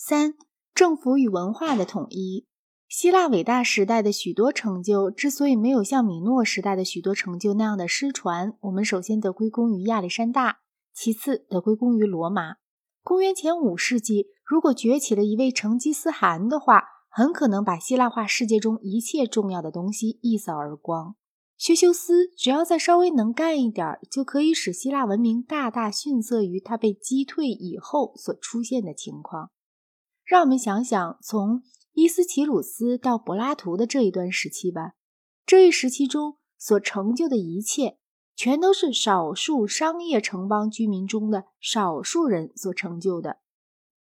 三、政府与文化的统一。希腊伟大时代的许多成就之所以没有像米诺时代的许多成就那样的失传，我们首先得归功于亚历山大，其次得归功于罗马。公元前五世纪，如果崛起了一位成吉思汗的话，很可能把希腊化世界中一切重要的东西一扫而光。薛修斯只要再稍微能干一点，就可以使希腊文明大大逊色于他被击退以后所出现的情况。让我们想想，从伊斯奇鲁斯到柏拉图的这一段时期吧。这一时期中所成就的一切，全都是少数商业城邦居民中的少数人所成就的。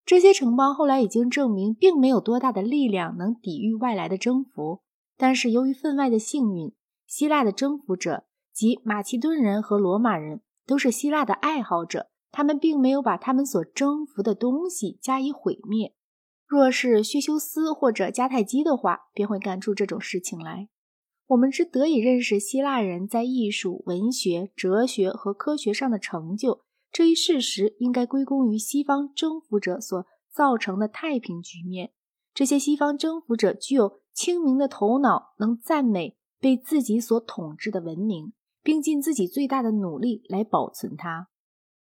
这些城邦后来已经证明，并没有多大的力量能抵御外来的征服。但是由于分外的幸运，希腊的征服者及马其顿人和罗马人都是希腊的爱好者，他们并没有把他们所征服的东西加以毁灭。若是薛修斯或者迦太基的话，便会干出这种事情来。我们之得以认识希腊人在艺术、文学、哲学和科学上的成就这一事实，应该归功于西方征服者所造成的太平局面。这些西方征服者具有清明的头脑，能赞美被自己所统治的文明，并尽自己最大的努力来保存它。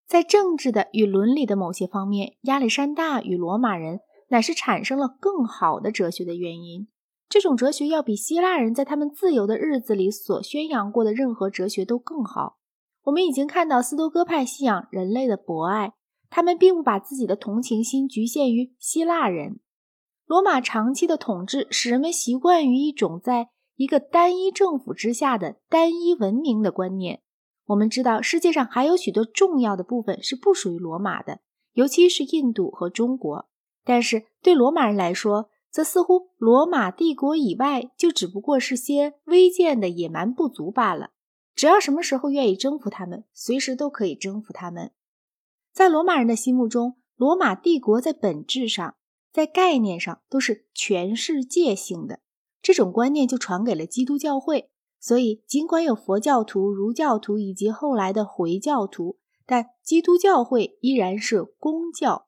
在政治的与伦理的某些方面，亚历山大与罗马人。乃是产生了更好的哲学的原因。这种哲学要比希腊人在他们自由的日子里所宣扬过的任何哲学都更好。我们已经看到斯多哥派信仰人类的博爱，他们并不把自己的同情心局限于希腊人。罗马长期的统治使人们习惯于一种在一个单一政府之下的单一文明的观念。我们知道世界上还有许多重要的部分是不属于罗马的，尤其是印度和中国。但是对罗马人来说，则似乎罗马帝国以外就只不过是些微贱的野蛮部族罢了。只要什么时候愿意征服他们，随时都可以征服他们。在罗马人的心目中，罗马帝国在本质上、在概念上都是全世界性的。这种观念就传给了基督教会。所以，尽管有佛教徒、儒教徒以及后来的回教徒，但基督教会依然是公教。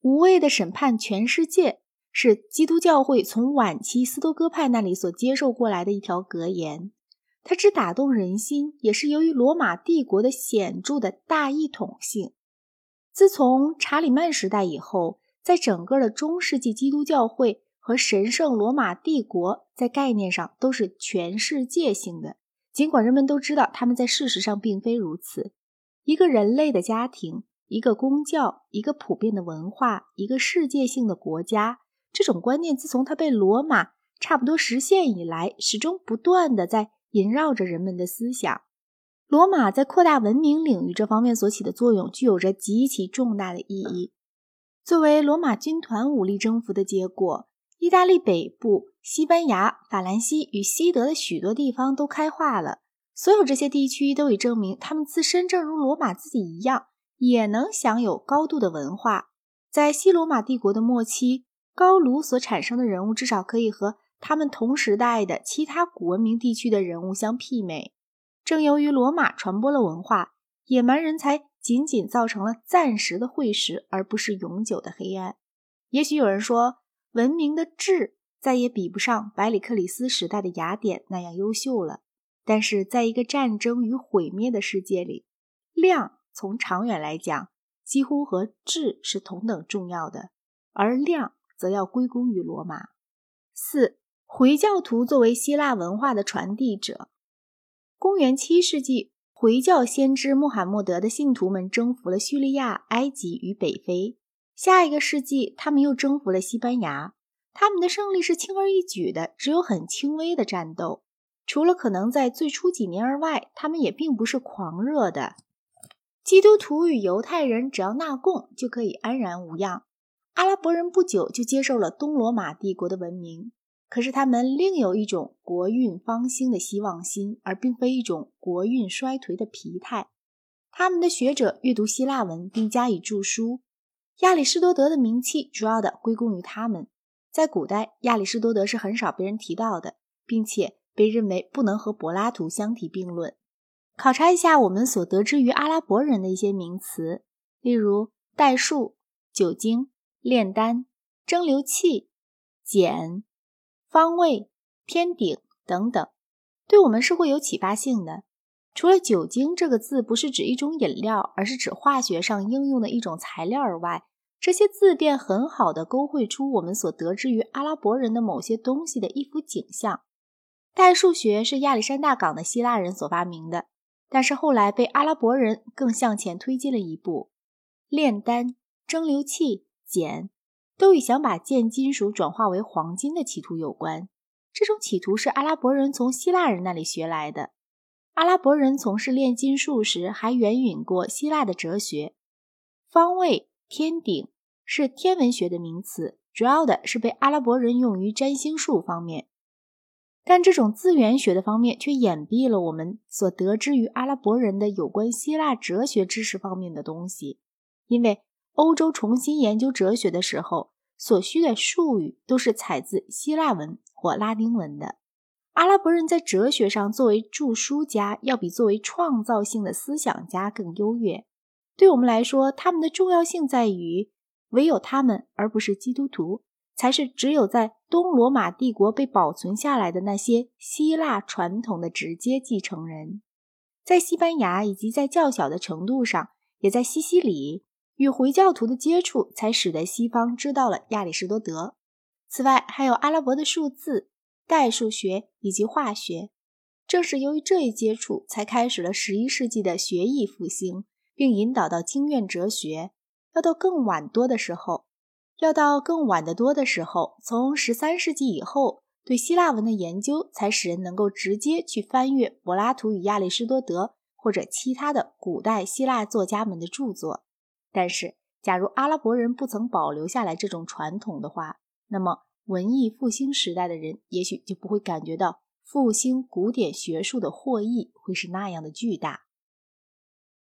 无畏的审判全世界，是基督教会从晚期斯多哥派那里所接受过来的一条格言。它之打动人心，也是由于罗马帝国的显著的大一统性。自从查理曼时代以后，在整个的中世纪，基督教会和神圣罗马帝国在概念上都是全世界性的，尽管人们都知道他们在事实上并非如此。一个人类的家庭。一个公教，一个普遍的文化，一个世界性的国家，这种观念自从它被罗马差不多实现以来，始终不断的在萦绕着人们的思想。罗马在扩大文明领域这方面所起的作用，具有着极其重大的意义。作为罗马军团武力征服的结果，意大利北部、西班牙、法兰西与西德的许多地方都开化了。所有这些地区都已证明，他们自身正如罗马自己一样。也能享有高度的文化。在西罗马帝国的末期，高卢所产生的人物至少可以和他们同时代的其他古文明地区的人物相媲美。正由于罗马传播了文化，野蛮人才仅仅造成了暂时的会时，而不是永久的黑暗。也许有人说，文明的质再也比不上百里克里斯时代的雅典那样优秀了。但是，在一个战争与毁灭的世界里，量。从长远来讲，几乎和质是同等重要的，而量则要归功于罗马。四回教徒作为希腊文化的传递者，公元七世纪，回教先知穆罕默德的信徒们征服了叙利亚、埃及与北非。下一个世纪，他们又征服了西班牙。他们的胜利是轻而易举的，只有很轻微的战斗。除了可能在最初几年而外，他们也并不是狂热的。基督徒与犹太人只要纳贡就可以安然无恙。阿拉伯人不久就接受了东罗马帝国的文明，可是他们另有一种国运方兴的希望心，而并非一种国运衰颓的疲态。他们的学者阅读希腊文并加以著书，亚里士多德的名气主要的归功于他们。在古代，亚里士多德是很少被人提到的，并且被认为不能和柏拉图相提并论。考察一下我们所得知于阿拉伯人的一些名词，例如代数、酒精、炼丹、蒸馏器、碱、方位、天顶等等，对我们是会有启发性的。除了“酒精”这个字不是指一种饮料，而是指化学上应用的一种材料而外，这些字便很好的勾绘出我们所得知于阿拉伯人的某些东西的一幅景象。代数学是亚历山大港的希腊人所发明的，但是后来被阿拉伯人更向前推进了一步。炼丹、蒸馏器、碱，都与想把贱金属转化为黄金的企图有关。这种企图是阿拉伯人从希腊人那里学来的。阿拉伯人从事炼金术时，还援引过希腊的哲学。方位、天顶是天文学的名词，主要的是被阿拉伯人用于占星术方面。但这种自源学的方面却掩蔽了我们所得知于阿拉伯人的有关希腊哲学知识方面的东西，因为欧洲重新研究哲学的时候，所需的术语都是采自希腊文或拉丁文的。阿拉伯人在哲学上作为著书家，要比作为创造性的思想家更优越。对我们来说，他们的重要性在于，唯有他们，而不是基督徒。才是只有在东罗马帝国被保存下来的那些希腊传统的直接继承人，在西班牙以及在较小的程度上，也在西西里与回教徒的接触，才使得西方知道了亚里士多德。此外，还有阿拉伯的数字、代数学以及化学。正是由于这一接触，才开始了十一世纪的学艺复兴，并引导到经院哲学。要到更晚多的时候。要到更晚得多的时候，从十三世纪以后，对希腊文的研究才使人能够直接去翻阅柏拉图与亚里士多德或者其他的古代希腊作家们的著作。但是，假如阿拉伯人不曾保留下来这种传统的话，那么文艺复兴时代的人也许就不会感觉到复兴古典学术的获益会是那样的巨大。